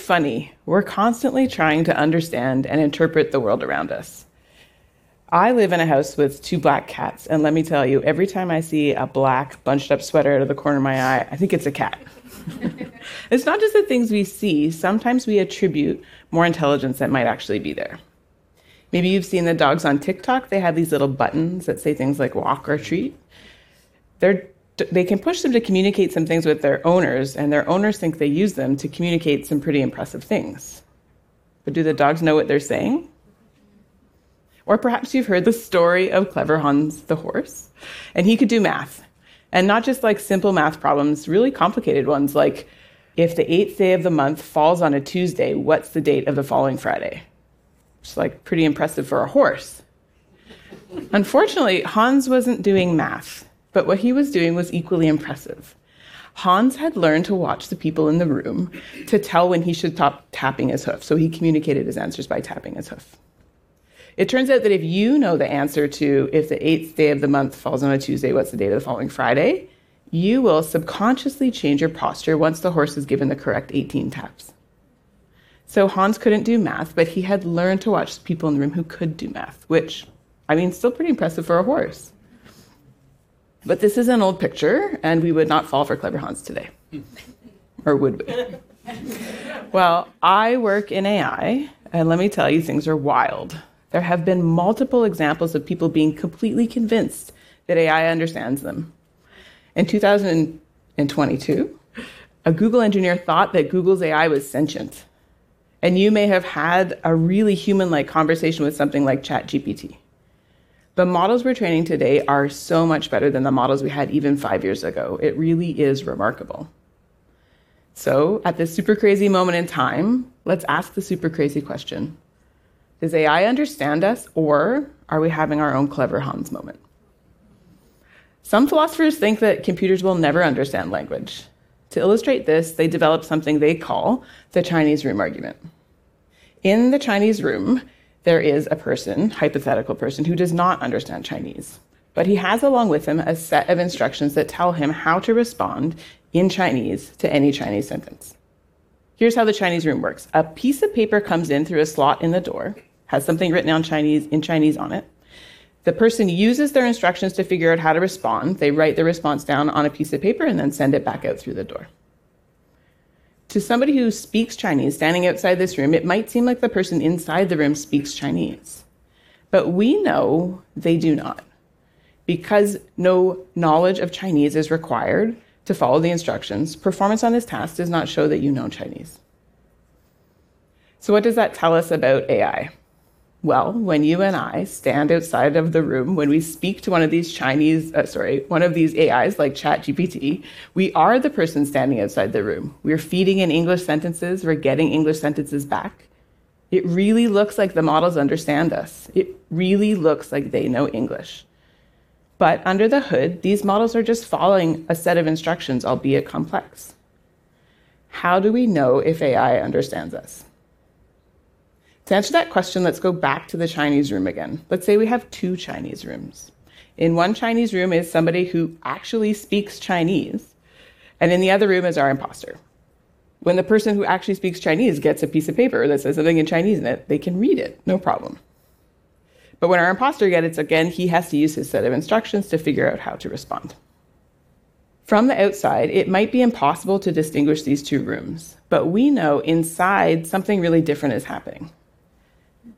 funny? We're constantly trying to understand and interpret the world around us. I live in a house with two black cats, and let me tell you, every time I see a black bunched up sweater out of the corner of my eye, I think it's a cat. it's not just the things we see, sometimes we attribute more intelligence that might actually be there. Maybe you've seen the dogs on TikTok, they have these little buttons that say things like walk or treat. They're, they can push them to communicate some things with their owners, and their owners think they use them to communicate some pretty impressive things. But do the dogs know what they're saying? Or perhaps you've heard the story of Clever Hans the horse, and he could do math. And not just like simple math problems, really complicated ones like if the eighth day of the month falls on a Tuesday, what's the date of the following Friday? It's like pretty impressive for a horse. Unfortunately, Hans wasn't doing math, but what he was doing was equally impressive. Hans had learned to watch the people in the room to tell when he should stop tapping his hoof, so he communicated his answers by tapping his hoof. It turns out that if you know the answer to if the eighth day of the month falls on a Tuesday, what's the date of the following Friday, you will subconsciously change your posture once the horse is given the correct 18 taps. So Hans couldn't do math, but he had learned to watch people in the room who could do math, which, I mean, still pretty impressive for a horse. But this is an old picture, and we would not fall for clever Hans today. or would we? well, I work in AI, and let me tell you, things are wild. There have been multiple examples of people being completely convinced that AI understands them. In 2022, a Google engineer thought that Google's AI was sentient. And you may have had a really human like conversation with something like ChatGPT. The models we're training today are so much better than the models we had even five years ago. It really is remarkable. So, at this super crazy moment in time, let's ask the super crazy question Does AI understand us, or are we having our own clever Hans moment? Some philosophers think that computers will never understand language. To illustrate this, they developed something they call the Chinese room argument. In the Chinese room, there is a person, hypothetical person, who does not understand Chinese. But he has along with him a set of instructions that tell him how to respond in Chinese to any Chinese sentence. Here's how the Chinese room works. A piece of paper comes in through a slot in the door, has something written on Chinese in Chinese on it. The person uses their instructions to figure out how to respond. They write the response down on a piece of paper and then send it back out through the door. To somebody who speaks Chinese standing outside this room, it might seem like the person inside the room speaks Chinese. But we know they do not. Because no knowledge of Chinese is required to follow the instructions, performance on this task does not show that you know Chinese. So, what does that tell us about AI? Well, when you and I stand outside of the room, when we speak to one of these Chinese, uh, sorry, one of these AIs like ChatGPT, we are the person standing outside the room. We're feeding in English sentences, we're getting English sentences back. It really looks like the models understand us. It really looks like they know English. But under the hood, these models are just following a set of instructions, albeit complex. How do we know if AI understands us? To answer that question, let's go back to the Chinese room again. Let's say we have two Chinese rooms. In one Chinese room is somebody who actually speaks Chinese, and in the other room is our imposter. When the person who actually speaks Chinese gets a piece of paper that says something in Chinese in it, they can read it, no problem. But when our imposter gets it, again, he has to use his set of instructions to figure out how to respond. From the outside, it might be impossible to distinguish these two rooms, but we know inside something really different is happening.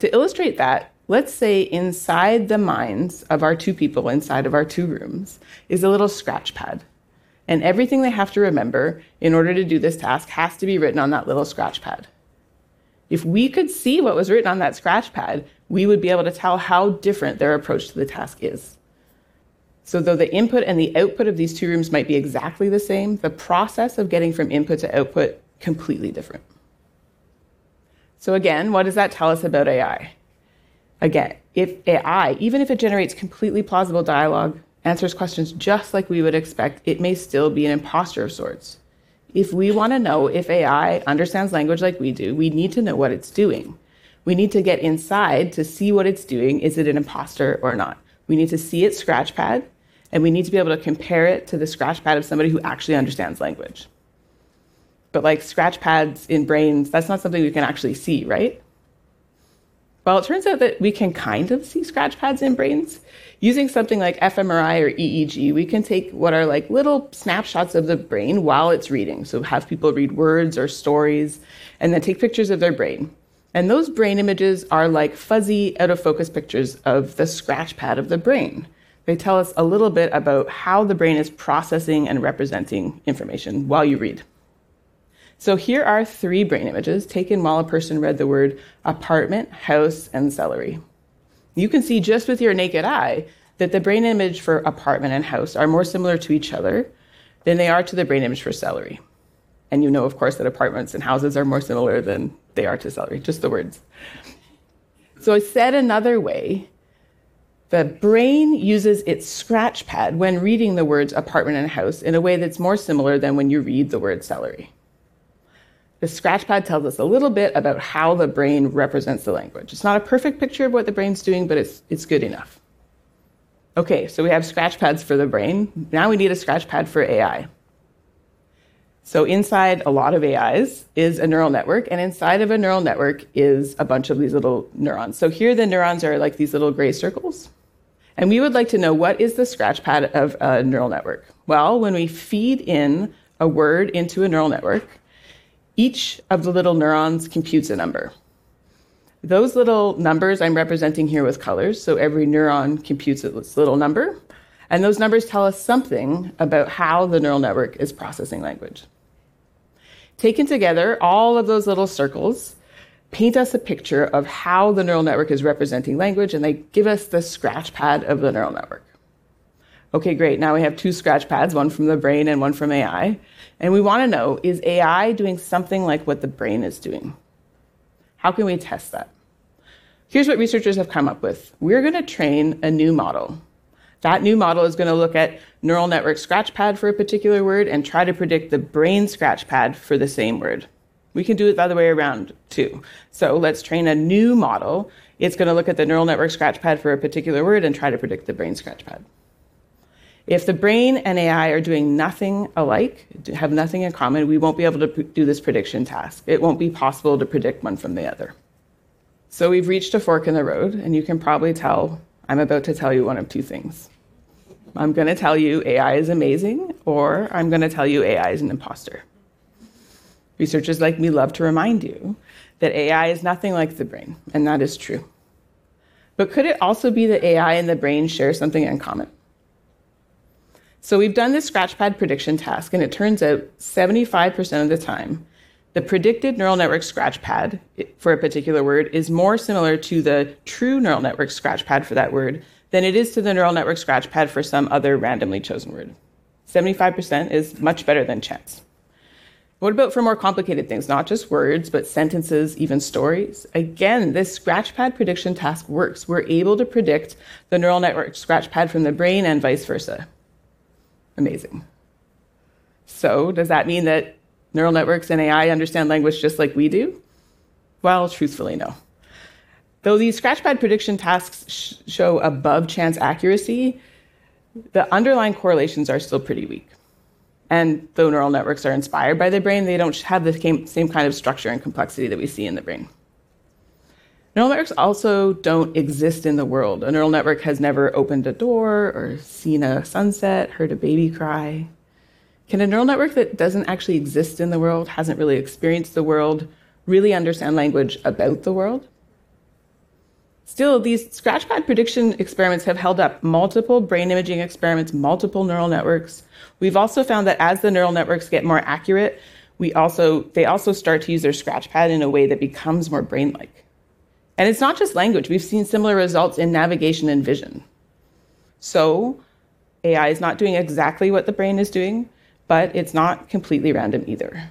To illustrate that, let's say inside the minds of our two people inside of our two rooms is a little scratch pad. And everything they have to remember in order to do this task has to be written on that little scratch pad. If we could see what was written on that scratch pad, we would be able to tell how different their approach to the task is. So, though the input and the output of these two rooms might be exactly the same, the process of getting from input to output completely different. So, again, what does that tell us about AI? Again, if AI, even if it generates completely plausible dialogue, answers questions just like we would expect, it may still be an imposter of sorts. If we want to know if AI understands language like we do, we need to know what it's doing. We need to get inside to see what it's doing. Is it an imposter or not? We need to see its scratch pad, and we need to be able to compare it to the scratch pad of somebody who actually understands language. But like scratch pads in brains, that's not something we can actually see, right? Well, it turns out that we can kind of see scratch pads in brains. Using something like fMRI or EEG, we can take what are like little snapshots of the brain while it's reading. So have people read words or stories and then take pictures of their brain. And those brain images are like fuzzy, out of focus pictures of the scratch pad of the brain. They tell us a little bit about how the brain is processing and representing information while you read. So here are three brain images taken while a person read the word apartment, house, and celery. You can see just with your naked eye that the brain image for apartment and house are more similar to each other than they are to the brain image for celery. And you know, of course, that apartments and houses are more similar than they are to celery, just the words. So, I said another way, the brain uses its scratch pad when reading the words apartment and house in a way that's more similar than when you read the word celery. The scratch pad tells us a little bit about how the brain represents the language. It's not a perfect picture of what the brain's doing, but it's, it's good enough. Okay, so we have scratch pads for the brain. Now we need a scratch pad for AI. So inside a lot of AIs is a neural network, and inside of a neural network is a bunch of these little neurons. So here the neurons are like these little gray circles. And we would like to know what is the scratch pad of a neural network? Well, when we feed in a word into a neural network, each of the little neurons computes a number. Those little numbers I'm representing here with colors, so every neuron computes its little number, and those numbers tell us something about how the neural network is processing language. Taken together, all of those little circles paint us a picture of how the neural network is representing language, and they give us the scratch pad of the neural network. Okay, great. Now we have two scratch pads, one from the brain and one from AI. And we want to know is AI doing something like what the brain is doing? How can we test that? Here's what researchers have come up with we're going to train a new model that new model is going to look at neural network scratch pad for a particular word and try to predict the brain scratch pad for the same word. We can do it the other way around too. So let's train a new model. It's going to look at the neural network scratch pad for a particular word and try to predict the brain scratchpad. If the brain and AI are doing nothing alike, have nothing in common, we won't be able to do this prediction task. It won't be possible to predict one from the other. So we've reached a fork in the road, and you can probably tell I'm about to tell you one of two things. I'm going to tell you AI is amazing, or I'm going to tell you AI is an imposter. Researchers like me love to remind you that AI is nothing like the brain, and that is true. But could it also be that AI and the brain share something in common? So we've done this scratchpad prediction task, and it turns out 75% of the time, the predicted neural network scratchpad for a particular word is more similar to the true neural network scratchpad for that word than it is to the neural network scratchpad for some other randomly chosen word. 75% is much better than chance. What about for more complicated things, not just words, but sentences, even stories? Again, this scratchpad prediction task works. We're able to predict the neural network scratchpad from the brain and vice versa. Amazing. So, does that mean that neural networks and AI understand language just like we do? Well, truthfully, no. Though these scratchpad prediction tasks sh- show above chance accuracy, the underlying correlations are still pretty weak. And though neural networks are inspired by the brain, they don't have the same kind of structure and complexity that we see in the brain. Neural networks also don't exist in the world. A neural network has never opened a door or seen a sunset, heard a baby cry. Can a neural network that doesn't actually exist in the world, hasn't really experienced the world, really understand language about the world? Still, these scratchpad prediction experiments have held up multiple brain imaging experiments, multiple neural networks. We've also found that as the neural networks get more accurate, we also they also start to use their scratchpad in a way that becomes more brain-like. And it's not just language. We've seen similar results in navigation and vision. So, AI is not doing exactly what the brain is doing, but it's not completely random either.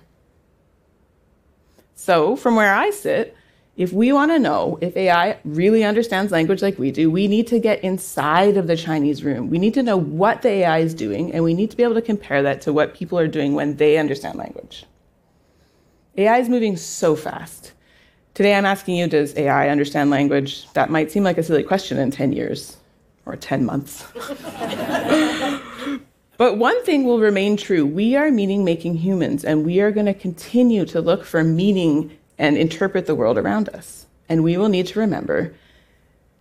So, from where I sit, if we want to know if AI really understands language like we do, we need to get inside of the Chinese room. We need to know what the AI is doing, and we need to be able to compare that to what people are doing when they understand language. AI is moving so fast. Today I'm asking you, does AI understand language? That might seem like a silly question in 10 years or 10 months. But one thing will remain true we are meaning making humans, and we are going to continue to look for meaning and interpret the world around us. And we will need to remember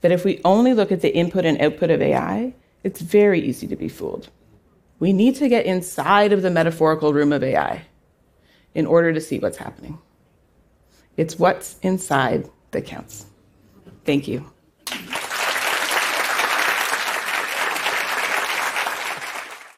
that if we only look at the input and output of AI, it's very easy to be fooled. We need to get inside of the metaphorical room of AI in order to see what's happening. It's what's inside that counts. Thank you.